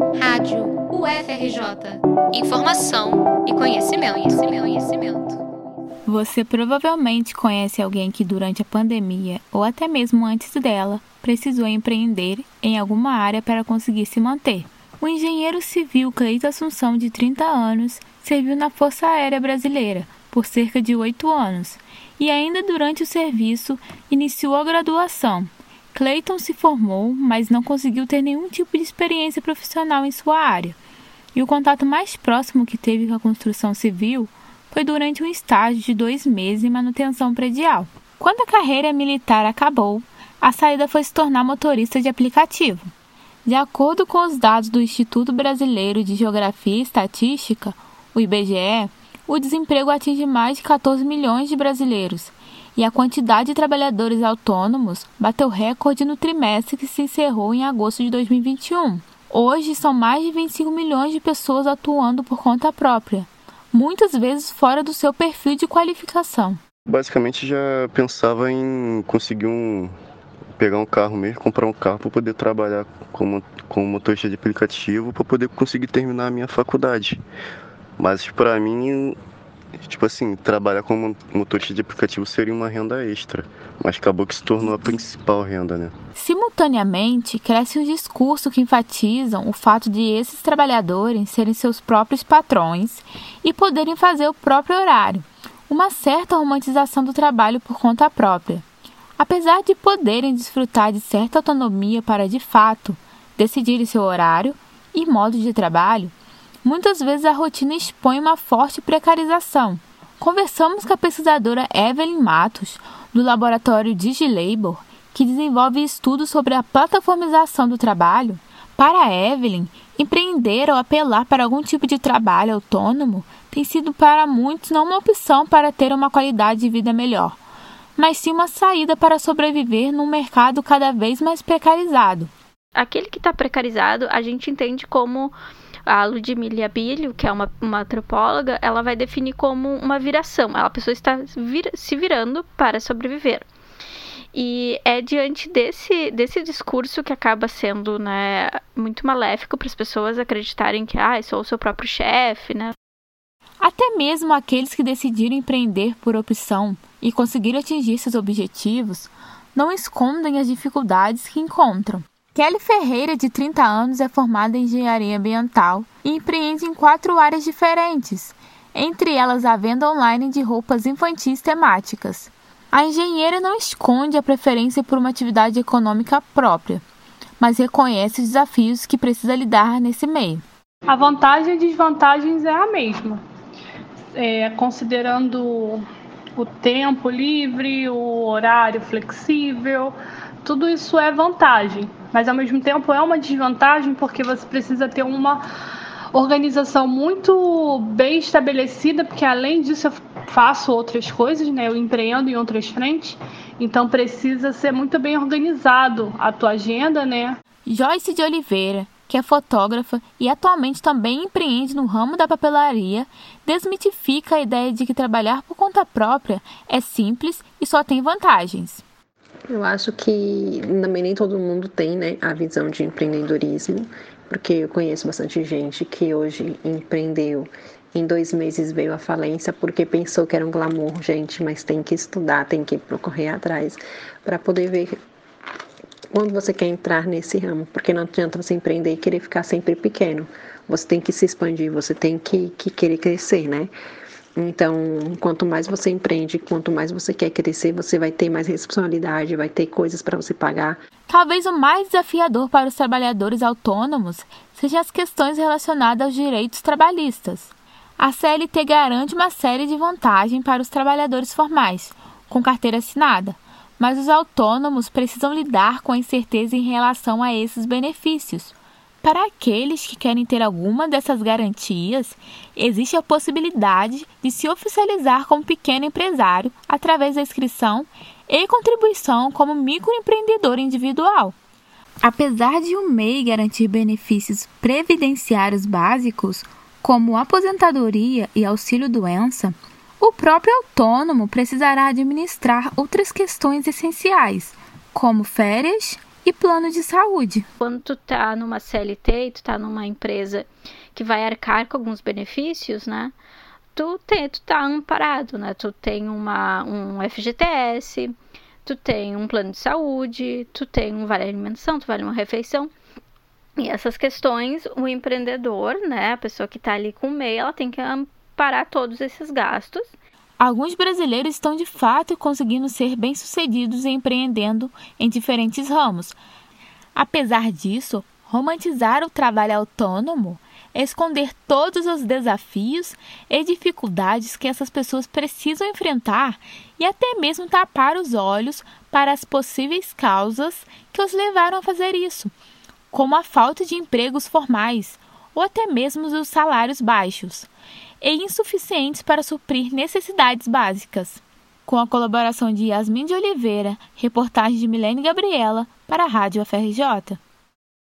Rádio UFRJ. Informação e conhecimento, conhecimento, conhecimento. Você provavelmente conhece alguém que durante a pandemia ou até mesmo antes dela precisou empreender em alguma área para conseguir se manter. O engenheiro civil Cleito Assunção, de 30 anos, serviu na Força Aérea Brasileira por cerca de oito anos e, ainda durante o serviço, iniciou a graduação Clayton se formou, mas não conseguiu ter nenhum tipo de experiência profissional em sua área. E o contato mais próximo que teve com a construção civil foi durante um estágio de dois meses em manutenção predial. Quando a carreira militar acabou, a saída foi se tornar motorista de aplicativo. De acordo com os dados do Instituto Brasileiro de Geografia e Estatística, o IBGE, o desemprego atinge mais de 14 milhões de brasileiros e a quantidade de trabalhadores autônomos bateu recorde no trimestre que se encerrou em agosto de 2021. Hoje são mais de 25 milhões de pessoas atuando por conta própria, muitas vezes fora do seu perfil de qualificação. Basicamente já pensava em conseguir um pegar um carro mesmo, comprar um carro para poder trabalhar como, como motorista de aplicativo para poder conseguir terminar a minha faculdade. Mas para mim tipo assim, trabalhar como motorista de aplicativo seria uma renda extra, mas acabou que se tornou a principal renda, né? Simultaneamente, cresce um discurso que enfatizam o fato de esses trabalhadores serem seus próprios patrões e poderem fazer o próprio horário, uma certa romantização do trabalho por conta própria. Apesar de poderem desfrutar de certa autonomia para, de fato, decidirem seu horário e modo de trabalho, Muitas vezes a rotina expõe uma forte precarização. Conversamos com a pesquisadora Evelyn Matos, do laboratório DigiLabor, que desenvolve estudos sobre a plataformização do trabalho. Para Evelyn, empreender ou apelar para algum tipo de trabalho autônomo tem sido para muitos não uma opção para ter uma qualidade de vida melhor, mas sim uma saída para sobreviver num mercado cada vez mais precarizado. Aquele que está precarizado, a gente entende como a Ludmilla Bilho, que é uma, uma antropóloga, ela vai definir como uma viração. A pessoa está vir, se virando para sobreviver. E é diante desse, desse discurso que acaba sendo né, muito maléfico para as pessoas acreditarem que ah, sou o seu próprio chefe, né? Até mesmo aqueles que decidiram empreender por opção e conseguiram atingir seus objetivos não escondem as dificuldades que encontram. Kelly Ferreira, de 30 anos, é formada em engenharia ambiental e empreende em quatro áreas diferentes, entre elas a venda online de roupas infantis temáticas. A engenheira não esconde a preferência por uma atividade econômica própria, mas reconhece os desafios que precisa lidar nesse meio. A vantagem e desvantagens é a mesma. É, considerando o tempo livre, o horário flexível, tudo isso é vantagem mas ao mesmo tempo é uma desvantagem porque você precisa ter uma organização muito bem estabelecida, porque além disso eu faço outras coisas, né? Eu empreendo em outras frentes, então precisa ser muito bem organizado a tua agenda, né? Joyce de Oliveira, que é fotógrafa e atualmente também empreende no ramo da papelaria, desmitifica a ideia de que trabalhar por conta própria é simples e só tem vantagens. Eu acho que também nem todo mundo tem né, a visão de empreendedorismo, porque eu conheço bastante gente que hoje empreendeu em dois meses veio à falência porque pensou que era um glamour, gente, mas tem que estudar, tem que correr atrás para poder ver quando você quer entrar nesse ramo, porque não adianta você empreender e querer ficar sempre pequeno. Você tem que se expandir, você tem que, que querer crescer, né? Então, quanto mais você empreende, quanto mais você quer crescer, você vai ter mais responsabilidade, vai ter coisas para você pagar. Talvez o mais desafiador para os trabalhadores autônomos seja as questões relacionadas aos direitos trabalhistas. A CLT garante uma série de vantagens para os trabalhadores formais, com carteira assinada, mas os autônomos precisam lidar com a incerteza em relação a esses benefícios para aqueles que querem ter alguma dessas garantias, existe a possibilidade de se oficializar como pequeno empresário através da inscrição e contribuição como microempreendedor individual. Apesar de o MEI garantir benefícios previdenciários básicos, como aposentadoria e auxílio-doença, o próprio autônomo precisará administrar outras questões essenciais, como férias e plano de saúde. Quando tu tá numa CLT tu tá numa empresa que vai arcar com alguns benefícios, né? Tu, tem, tu tá amparado, né? Tu tem uma, um FGTS, tu tem um plano de saúde, tu tem um vale alimentação, tu vale uma refeição. E essas questões, o empreendedor, né, a pessoa que está ali com o MEI, ela tem que amparar todos esses gastos. Alguns brasileiros estão de fato conseguindo ser bem-sucedidos empreendendo em diferentes ramos. Apesar disso, romantizar o trabalho autônomo esconder todos os desafios e dificuldades que essas pessoas precisam enfrentar e até mesmo tapar os olhos para as possíveis causas que os levaram a fazer isso, como a falta de empregos formais ou até mesmo os salários baixos e insuficientes para suprir necessidades básicas. Com a colaboração de Yasmin de Oliveira, reportagem de Milene Gabriela para a Rádio FRJ.